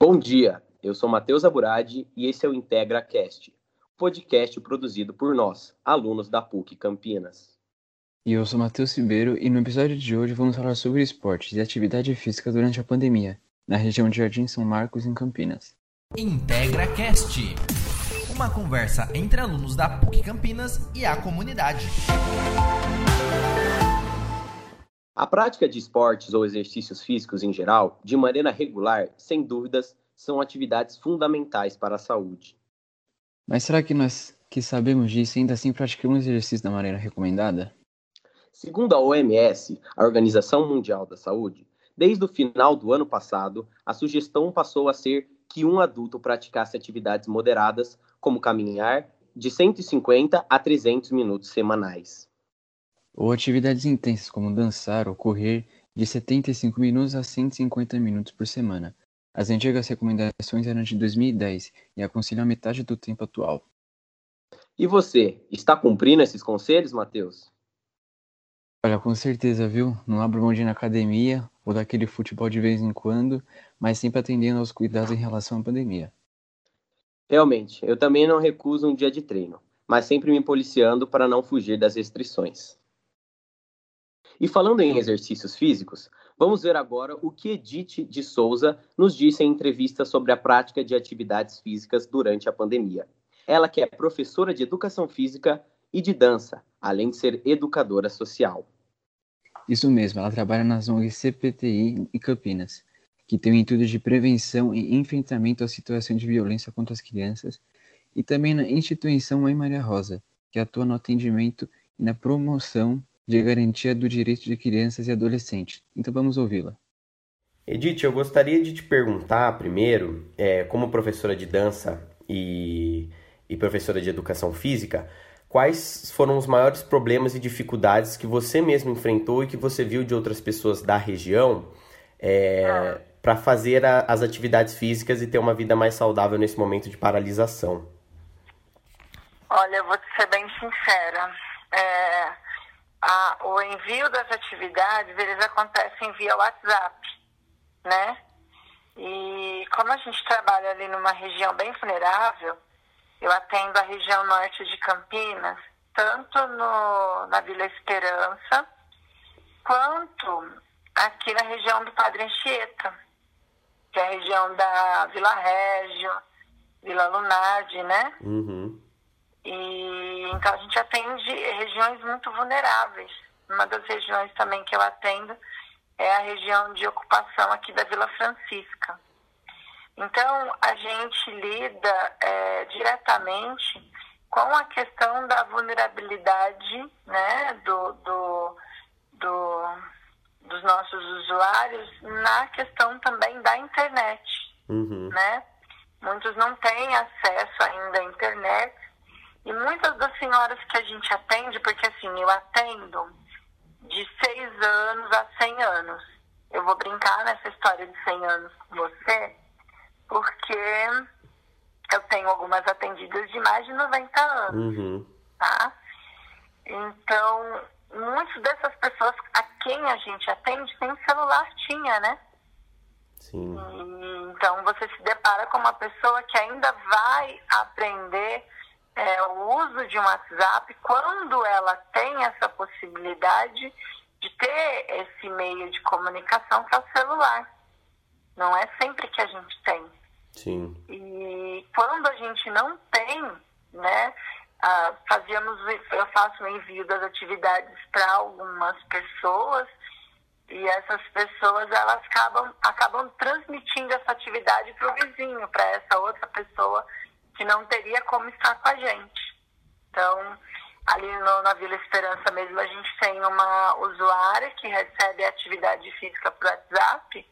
Bom dia, eu sou Matheus Aburadi e esse é o IntegraCast, podcast produzido por nós, alunos da PUC Campinas. E eu sou Matheus Ribeiro e no episódio de hoje vamos falar sobre esportes e atividade física durante a pandemia, na região de Jardim São Marcos, em Campinas. IntegraCast, uma conversa entre alunos da PUC Campinas e a comunidade. A prática de esportes ou exercícios físicos em geral, de maneira regular, sem dúvidas, são atividades fundamentais para a saúde. Mas será que nós que sabemos disso ainda assim praticamos exercício da maneira recomendada? Segundo a OMS, a Organização Mundial da Saúde, desde o final do ano passado, a sugestão passou a ser que um adulto praticasse atividades moderadas, como caminhar, de 150 a 300 minutos semanais ou atividades intensas como dançar ou correr de 75 minutos a 150 minutos por semana. As antigas recomendações eram de 2010 e aconselham a metade do tempo atual. E você, está cumprindo esses conselhos, Matheus? Olha, com certeza, viu? Não abro mão de ir na academia ou daquele futebol de vez em quando, mas sempre atendendo aos cuidados em relação à pandemia. Realmente, eu também não recuso um dia de treino, mas sempre me policiando para não fugir das restrições. E falando em exercícios físicos, vamos ver agora o que Edith de Souza nos disse em entrevista sobre a prática de atividades físicas durante a pandemia. Ela que é professora de educação física e de dança, além de ser educadora social. Isso mesmo, ela trabalha nas ONGs CPTI em Campinas, que tem o intuito de prevenção e enfrentamento à situação de violência contra as crianças, e também na instituição Mãe Maria Rosa, que atua no atendimento e na promoção de garantia do direito de crianças e adolescentes. Então vamos ouvi-la. Edith, eu gostaria de te perguntar primeiro, é, como professora de dança e, e professora de educação física, quais foram os maiores problemas e dificuldades que você mesmo enfrentou e que você viu de outras pessoas da região é, para fazer a, as atividades físicas e ter uma vida mais saudável nesse momento de paralisação? Olha, eu vou ser bem sincera. É a, o envio das atividades, eles acontecem via WhatsApp, né? E como a gente trabalha ali numa região bem vulnerável, eu atendo a região norte de Campinas, tanto no, na Vila Esperança, quanto aqui na região do Padre Anchieta, que é a região da Vila Régio, Vila Lunardi, né? Uhum. E então a gente atende regiões muito vulneráveis. Uma das regiões também que eu atendo é a região de ocupação aqui da Vila Francisca. Então a gente lida é, diretamente com a questão da vulnerabilidade né, do, do, do, dos nossos usuários na questão também da internet. Uhum. Né? Muitos não têm acesso ainda à internet e muitas das senhoras que a gente atende, porque assim, eu atendo de 6 anos a 100 anos. Eu vou brincar nessa história de 100 anos com você, porque eu tenho algumas atendidas de mais de 90 anos, uhum. tá? Então, muitas dessas pessoas a quem a gente atende tem celular, tinha, né? Sim. E, então, você se depara com uma pessoa que ainda vai aprender é, o uso de um WhatsApp quando ela tem essa possibilidade de ter esse meio de comunicação que é o celular. Não é sempre que a gente tem. Sim. E quando a gente não tem, né, ah, fazíamos, eu faço o envio das atividades para algumas pessoas e essas pessoas elas acabam, acabam transmitindo essa atividade para o vizinho, para essa outra pessoa que não teria como estar com a gente. Então, ali no, na Vila Esperança mesmo, a gente tem uma usuária que recebe atividade física por WhatsApp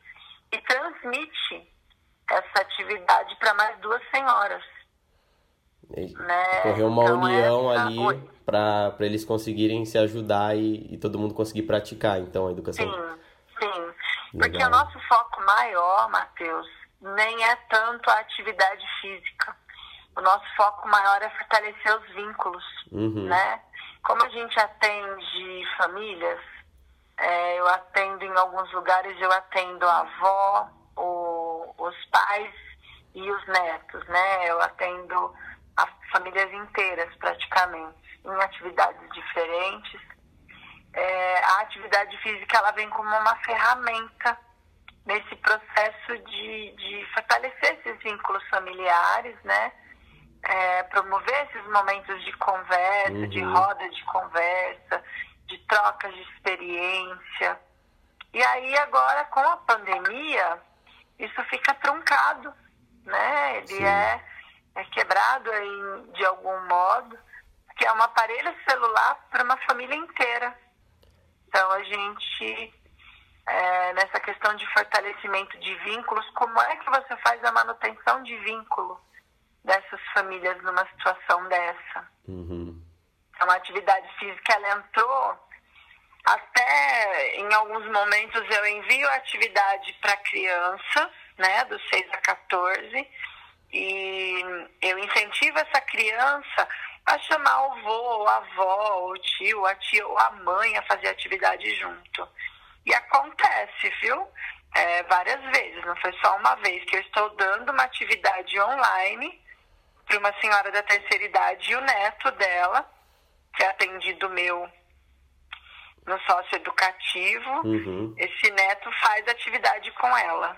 e transmite essa atividade para mais duas senhoras. Né? Correu uma então, união ali para eles conseguirem se ajudar e, e, todo mundo conseguir praticar, então, a educação. Sim, sim. Porque o nosso foco maior, Matheus, nem é tanto a atividade física o nosso foco maior é fortalecer os vínculos, uhum. né? Como a gente atende famílias, é, eu atendo em alguns lugares, eu atendo a avó, o, os pais e os netos, né? Eu atendo as famílias inteiras praticamente, em atividades diferentes. É, a atividade física ela vem como uma ferramenta nesse processo de, de fortalecer esses vínculos familiares, né? É, promover esses momentos de conversa, uhum. de roda de conversa, de trocas de experiência. E aí agora com a pandemia, isso fica truncado, né? Ele é, é quebrado aí de algum modo, que é um aparelho celular para uma família inteira. Então a gente é, nessa questão de fortalecimento de vínculos, como é que você faz a manutenção de vínculo dessas famílias numa situação dessa? Uhum. Então, a atividade física, ela entrou até em alguns momentos eu envio atividade para criança, né, dos 6 a 14, e eu incentivo essa criança a chamar o avô, a avó, o tio, a tia ou a mãe a fazer atividade junto. E acontece, viu? É, várias vezes, não foi só uma vez que eu estou dando uma atividade online para uma senhora da terceira idade e o neto dela, que é atendido meu no sócio educativo. Uhum. Esse neto faz atividade com ela.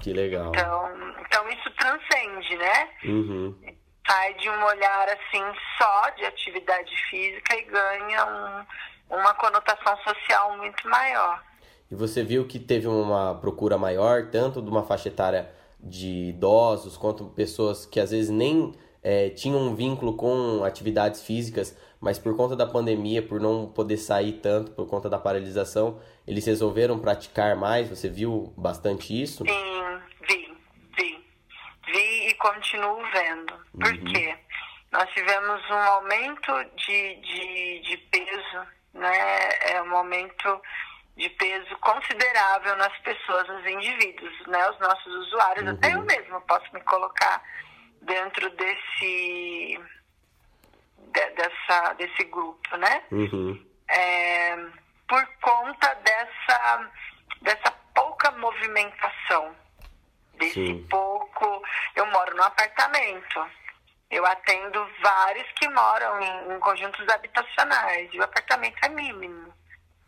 Que legal. Então, então isso transcende, né? Uhum. Sai de um olhar assim só de atividade física e ganha um, uma conotação social muito maior. E você viu que teve uma procura maior, tanto de uma faixa etária de idosos, quanto pessoas que às vezes nem é, tinham um vínculo com atividades físicas, mas por conta da pandemia, por não poder sair tanto, por conta da paralisação, eles resolveram praticar mais? Você viu bastante isso? Sim, vi, vi. Vi e continuo vendo. Por uhum. quê? Nós tivemos um aumento de, de, de peso né, é um aumento de peso considerável nas pessoas, nos indivíduos, né, os nossos usuários, uhum. até eu mesmo posso me colocar dentro desse de, dessa desse grupo, né? Uhum. É, por conta dessa dessa pouca movimentação, desse Sim. pouco. Eu moro no apartamento. Eu atendo vários que moram em, em conjuntos habitacionais e o apartamento é mínimo.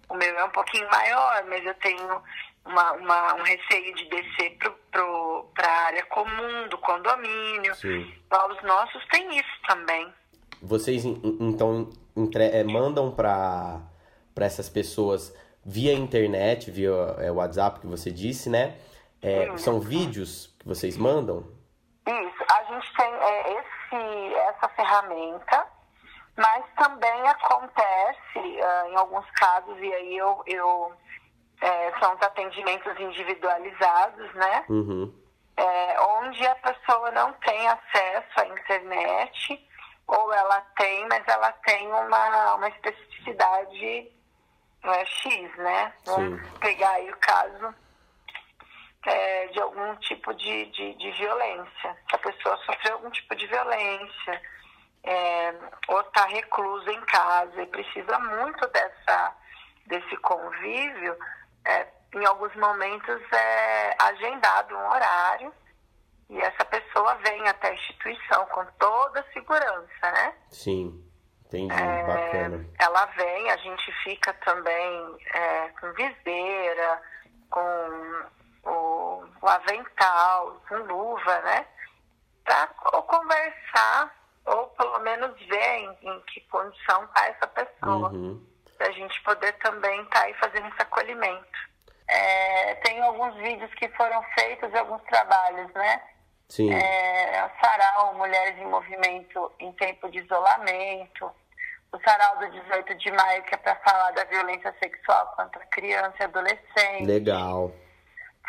O meu é um pouquinho maior, mas eu tenho uma, uma, um receio de descer para a área comum do condomínio. Sim. Os nossos têm isso também. Vocês, então, entre, é, mandam para essas pessoas via internet, via é, WhatsApp, que você disse, né? É, são vídeos que vocês mandam? Isso. A gente tem é, esse, essa ferramenta, mas também acontece uh, em alguns casos, e aí eu, eu é, são os atendimentos individualizados, né? Uhum. É, onde a pessoa não tem acesso à internet, ou ela tem, mas ela tem uma, uma especificidade é, X, né? Vamos pegar aí o caso é, de algum tipo de, de, de, violência. A pessoa sofreu algum tipo de violência, é, ou está reclusa em casa e precisa muito dessa, desse convívio, é, em alguns momentos é agendado um horário e essa pessoa vem até a instituição com toda a segurança, né? Sim, entendi, é, bacana. Ela vem, a gente fica também é, com viseira, com o, o avental, com luva, né? Para conversar, ou pelo menos ver em, em que condição está essa pessoa. Uhum. Para a gente poder também estar tá aí fazendo esse acolhimento. É, tem alguns vídeos que foram feitos e alguns trabalhos, né? Sim. É, sarau Mulheres em Movimento em Tempo de Isolamento. O sarau do 18 de maio, que é para falar da violência sexual contra criança e adolescente. Legal.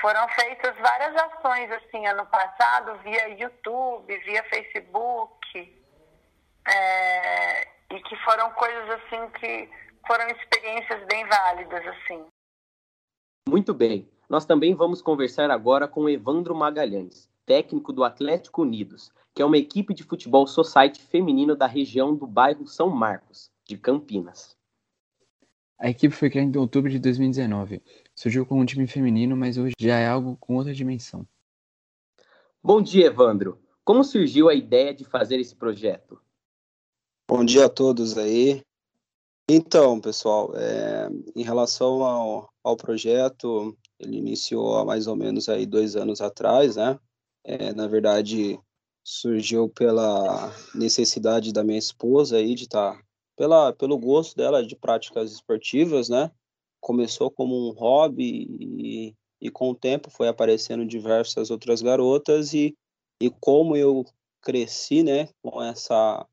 Foram feitas várias ações assim ano passado via YouTube, via Facebook, é, e que foram coisas assim que foram experiências bem válidas assim. Muito bem. Nós também vamos conversar agora com Evandro Magalhães, técnico do Atlético Unidos, que é uma equipe de futebol society feminino da região do bairro São Marcos, de Campinas. A equipe foi criada em outubro de 2019 Surgiu como um time feminino, mas hoje já é algo com outra dimensão. Bom dia, Evandro. Como surgiu a ideia de fazer esse projeto? Bom dia a todos aí. Então, pessoal, é, em relação ao, ao projeto, ele iniciou há mais ou menos aí dois anos atrás, né? É, na verdade, surgiu pela necessidade da minha esposa aí de estar, tá, pela, pelo gosto dela de práticas esportivas, né? Começou como um hobby e, e com o tempo foi aparecendo diversas outras garotas e, e como eu cresci, né, com essa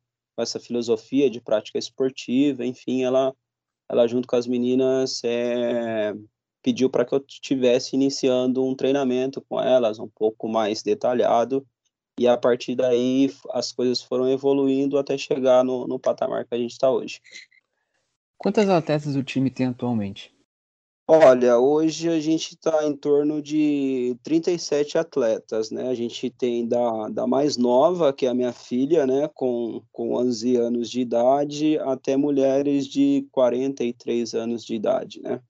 essa filosofia de prática esportiva, enfim, ela ela junto com as meninas é, pediu para que eu estivesse iniciando um treinamento com elas um pouco mais detalhado e a partir daí as coisas foram evoluindo até chegar no, no patamar que a gente está hoje. Quantas atletas o time tem atualmente? Olha, hoje a gente está em torno de 37 atletas, né? A gente tem da, da mais nova, que é a minha filha, né, com, com 11 anos de idade, até mulheres de 43 anos de idade, né?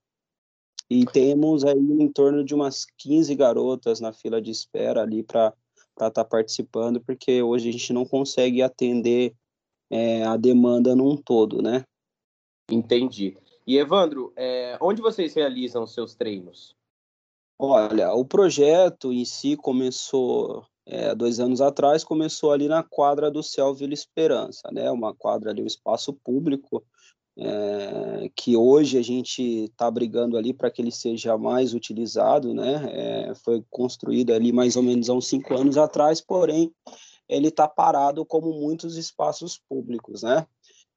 E temos aí em torno de umas 15 garotas na fila de espera ali para estar tá participando, porque hoje a gente não consegue atender é, a demanda num todo, né? Entendi. E Evandro, é, onde vocês realizam seus treinos? Olha, o projeto em si começou é, dois anos atrás, começou ali na quadra do Céu Vila Esperança, né? Uma quadra ali, um espaço público, é, que hoje a gente está brigando ali para que ele seja mais utilizado, né? É, foi construído ali mais ou menos há uns cinco anos atrás, porém ele está parado como muitos espaços públicos, né?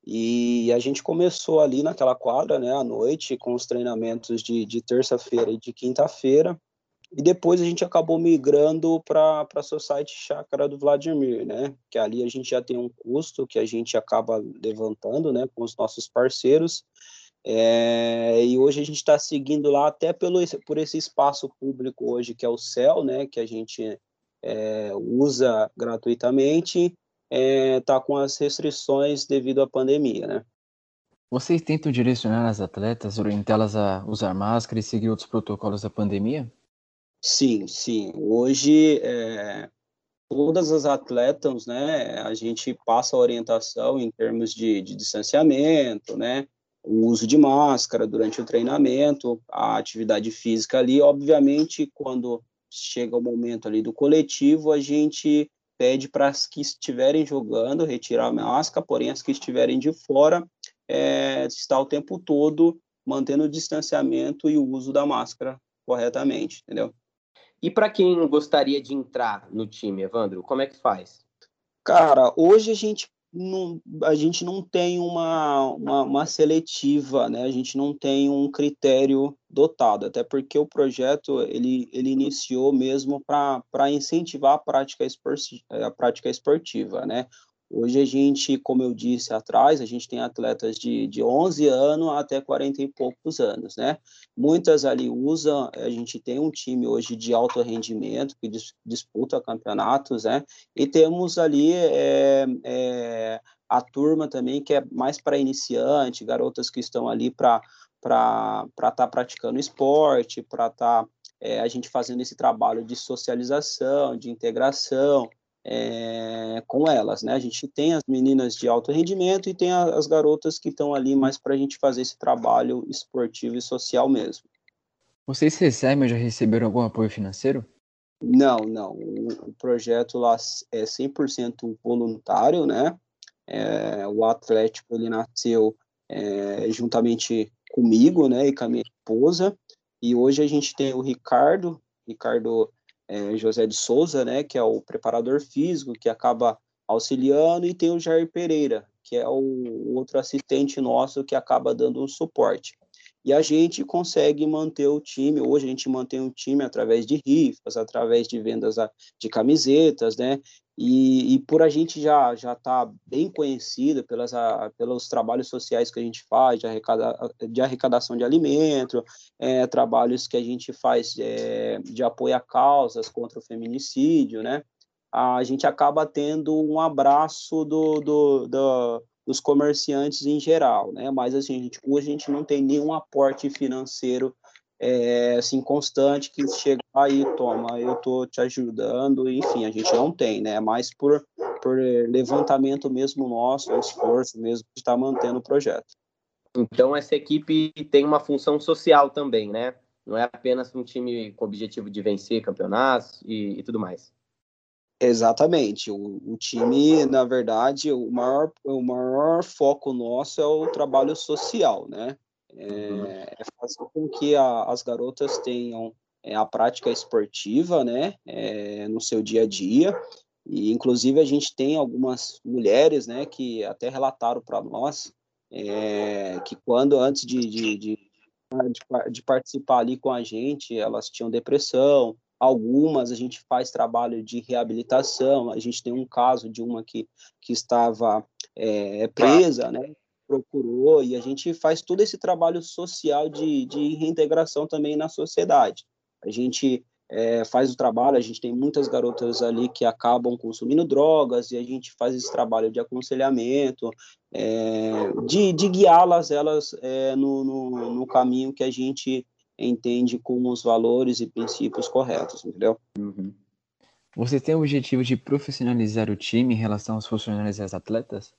E a gente começou ali naquela quadra, né, à noite, com os treinamentos de, de terça-feira e de quinta-feira. E depois a gente acabou migrando para a Society Chácara do Vladimir, né? Que ali a gente já tem um custo que a gente acaba levantando, né, com os nossos parceiros. É, e hoje a gente está seguindo lá até pelo, por esse espaço público hoje, que é o CEL, né? Que a gente é, usa gratuitamente está é, tá com as restrições devido à pandemia, né? Vocês tentam direcionar as atletas, orientá-las a usar máscara e seguir outros protocolos da pandemia? Sim, sim. Hoje, é, todas as atletas, né, a gente passa a orientação em termos de, de distanciamento, né, o uso de máscara durante o treinamento, a atividade física ali, obviamente, quando chega o momento ali do coletivo, a gente pede para as que estiverem jogando retirar a máscara, porém as que estiverem de fora é, está o tempo todo mantendo o distanciamento e o uso da máscara corretamente, entendeu? E para quem gostaria de entrar no time, Evandro, como é que faz? Cara, hoje a gente não, a gente não tem uma, uma, uma, seletiva, né? A gente não tem um critério dotado, até porque o projeto ele, ele iniciou mesmo para incentivar a prática, esportiva, a prática esportiva, né? Hoje a gente, como eu disse atrás, a gente tem atletas de, de 11 anos até 40 e poucos anos, né? Muitas ali usam, a gente tem um time hoje de alto rendimento que dis, disputa campeonatos, né? E temos ali é, é, a turma também que é mais para iniciante, garotas que estão ali para estar tá praticando esporte, para estar tá, é, a gente fazendo esse trabalho de socialização, de integração, é, com elas, né? A gente tem as meninas de alto rendimento e tem as garotas que estão ali mais para a gente fazer esse trabalho esportivo e social mesmo. Vocês recebem ou já receberam algum apoio financeiro? Não, não. O, projeto lá é 100% voluntário, né? É, o Atlético ele nasceu é, juntamente comigo, né, e com a minha esposa. E hoje a gente tem o Ricardo, Ricardo é, José de Souza, né, que é o preparador físico, que acaba auxiliando, e tem o Jair Pereira, que é o outro assistente nosso que acaba dando um suporte. E a gente consegue manter o time, hoje a gente mantém o time através de rifas, através de vendas de camisetas, né? E, e por a gente já já tá bem conhecida pelas a, pelos trabalhos sociais que a gente faz de, arrecada, de arrecadação de alimento, é, trabalhos que a gente faz é, de apoio a causas contra o feminicídio, né? A gente acaba tendo um abraço do, do, do dos comerciantes em geral, né? Mas assim, a gente, hoje a gente não tem nenhum aporte financeiro é, assim, constante que chega aí, toma, eu tô te ajudando, enfim, a gente não tem, né? Mais por, por levantamento mesmo nosso, esforço mesmo de estar tá mantendo o projeto. Então, essa equipe tem uma função social também, né? Não é apenas um time com o objetivo de vencer campeonatos e, e tudo mais. Exatamente. O, o, time, na verdade, o maior, o maior foco nosso é o trabalho social, né? É, uhum. é fazer com que a, as garotas tenham é, a prática esportiva, né? É, no seu dia a dia. E, inclusive, a gente tem algumas mulheres, né, que até relataram para nós é, que quando, antes de, de, de, de participar ali com a gente, elas tinham depressão, Algumas a gente faz trabalho de reabilitação. A gente tem um caso de uma que, que estava é, presa, né? Procurou, e a gente faz todo esse trabalho social de, de reintegração também na sociedade. A gente é, faz o trabalho, a gente tem muitas garotas ali que acabam consumindo drogas, e a gente faz esse trabalho de aconselhamento, é, de, de guiá-las elas é, no, no, no caminho que a gente entende com os valores e princípios corretos, entendeu? Uhum. Você tem o objetivo de profissionalizar o time em relação aos funcionários e às atletas?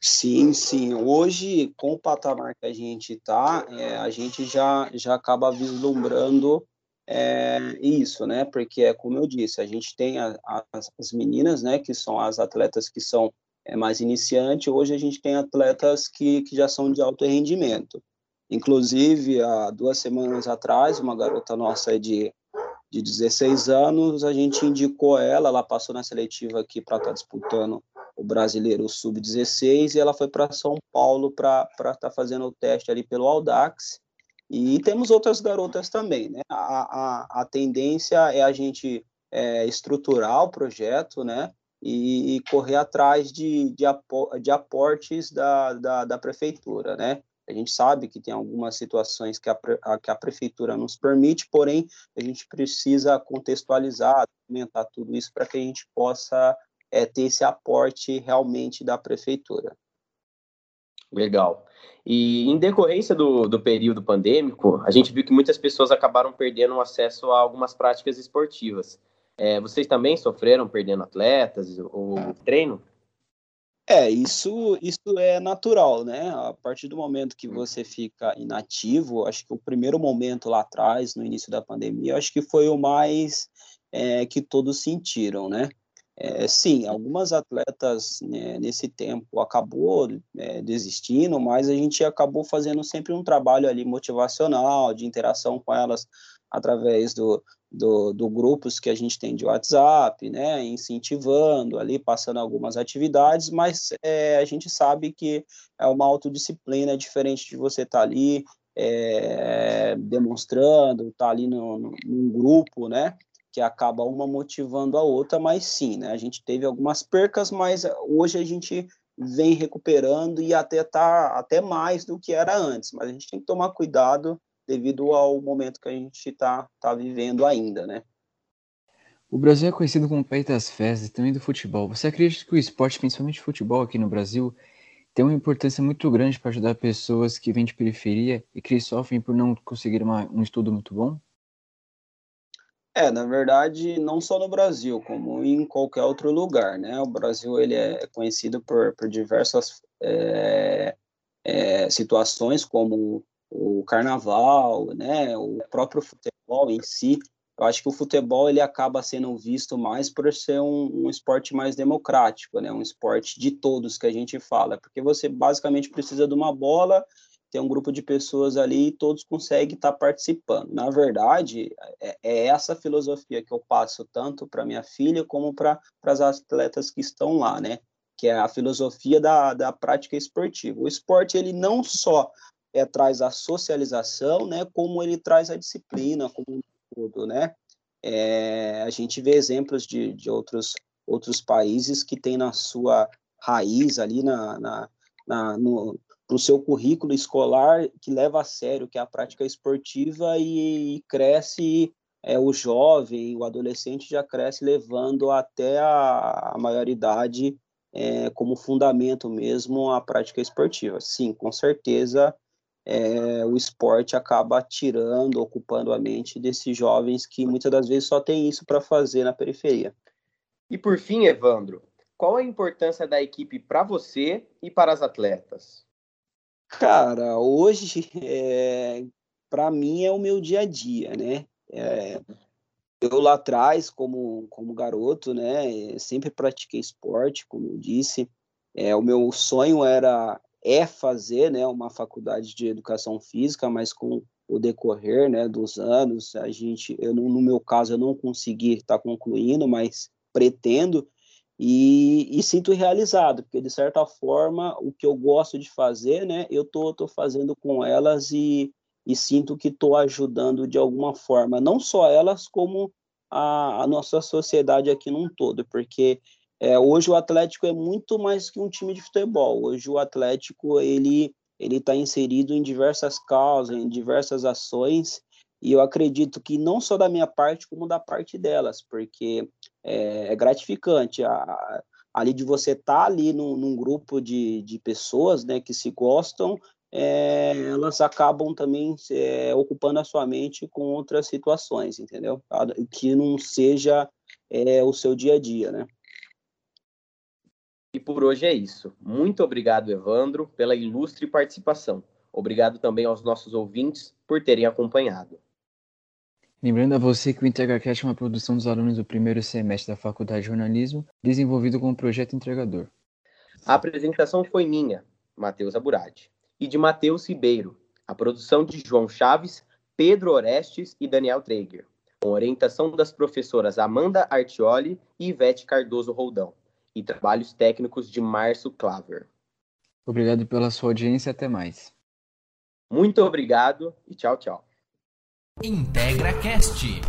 Sim, sim. Hoje, com o patamar que a gente está, é, a gente já, já acaba vislumbrando é, isso, né? Porque é como eu disse, a gente tem a, a, as meninas, né, que são as atletas que são é, mais iniciantes. Hoje a gente tem atletas que, que já são de alto rendimento. Inclusive, há duas semanas atrás, uma garota nossa de, de 16 anos, a gente indicou ela, ela passou na seletiva aqui para estar tá disputando o Brasileiro Sub-16 e ela foi para São Paulo para estar tá fazendo o teste ali pelo Audax. E temos outras garotas também, né? A, a, a tendência é a gente é, estruturar o projeto, né? E, e correr atrás de, de, de aportes da, da, da prefeitura, né? A gente sabe que tem algumas situações que a, a, que a prefeitura nos permite, porém, a gente precisa contextualizar, documentar tudo isso para que a gente possa é, ter esse aporte realmente da prefeitura. Legal. E em decorrência do, do período pandêmico, a gente viu que muitas pessoas acabaram perdendo acesso a algumas práticas esportivas. É, vocês também sofreram perdendo atletas ou treino? É, isso, isso é natural, né? A partir do momento que você fica inativo, acho que o primeiro momento lá atrás, no início da pandemia, acho que foi o mais é, que todos sentiram, né? É, sim, algumas atletas né, nesse tempo acabou é, desistindo, mas a gente acabou fazendo sempre um trabalho ali motivacional, de interação com elas através do, do, do, grupos que a gente tem de WhatsApp, né, incentivando ali, passando algumas atividades, mas é, a gente sabe que é uma autodisciplina diferente de você estar tá ali é, demonstrando, estar tá ali no, no, num grupo, né, que acaba uma motivando a outra, mas sim, né, a gente teve algumas percas, mas hoje a gente vem recuperando e até tá até mais do que era antes, mas a gente tem que tomar cuidado devido ao momento que a gente está tá vivendo ainda, né? O Brasil é conhecido como país das festas e também do futebol. Você acredita que o esporte, principalmente o futebol aqui no Brasil, tem uma importância muito grande para ajudar pessoas que vêm de periferia e que sofrem por não conseguir uma, um estudo muito bom? É, na verdade, não só no Brasil, como em qualquer outro lugar, né? O Brasil ele é conhecido por, por diversas é, é, situações, como o carnaval, né, o próprio futebol em si. Eu acho que o futebol ele acaba sendo visto mais por ser um, um, esporte mais democrático, né, um esporte de todos que a gente fala, porque você basicamente precisa de uma bola, tem um grupo de pessoas ali e todos conseguem estar participando. Na verdade, é, é essa filosofia que eu passo tanto para minha filha como para as atletas que estão lá, né? que é a filosofia da, da prática esportiva. O esporte ele não só é, traz a socialização, né, como ele traz a disciplina como todo, né? É, a gente vê exemplos de, de outros, outros países que têm na sua raiz ali na, na, na no, no seu currículo escolar que leva a sério que é a prática esportiva e, e cresce é, o jovem, o adolescente já cresce levando até a, a maioridade é, como fundamento mesmo a prática esportiva. Sim, com certeza é, o esporte acaba tirando, ocupando a mente desses jovens que muitas das vezes só tem isso para fazer na periferia. E por fim, Evandro, qual a importância da equipe para você e para as atletas? Cara, hoje, é, para mim, é o meu dia a dia, né? É, eu lá atrás, como, como garoto, né, sempre pratiquei esporte, como eu disse. É, o meu sonho era é fazer, né, uma faculdade de educação física, mas com o decorrer, né, dos anos, a gente, eu no meu caso eu não consegui estar concluindo, mas pretendo e, e, sinto realizado, porque de certa forma o que eu gosto de fazer, né, eu tô, tô fazendo com elas e, e sinto que estou ajudando de alguma forma, não só elas, como a, a nossa sociedade aqui num todo, porque é, hoje o Atlético é muito mais que um time de futebol. Hoje o Atlético ele ele está inserido em diversas causas, em diversas ações, e eu acredito que não só da minha parte, como da parte delas, porque é, é gratificante a, ali de você estar tá ali num, num, grupo de, de pessoas né, que se gostam, é, elas acabam também é, ocupando a sua mente com outras situações, entendeu? Que não seja é, o seu dia a dia, né? E por hoje é isso. Muito obrigado, Evandro, pela ilustre participação. Obrigado também aos nossos ouvintes por terem acompanhado. Lembrando a você que o IntegraCast é uma produção dos alunos do primeiro semestre da Faculdade de Jornalismo, desenvolvido com o projeto Entregador. A apresentação foi minha, Matheus Aburadi, e de Matheus Ribeiro, a produção de João Chaves, Pedro Orestes e Daniel Traeger, com orientação das professoras Amanda Artioli e Ivete Cardoso Roldão e trabalhos técnicos de Márcio Claver. Obrigado pela sua audiência até mais. Muito obrigado e tchau, tchau. Integra Cast,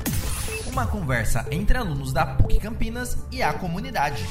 uma conversa entre alunos da PUC Campinas e a comunidade.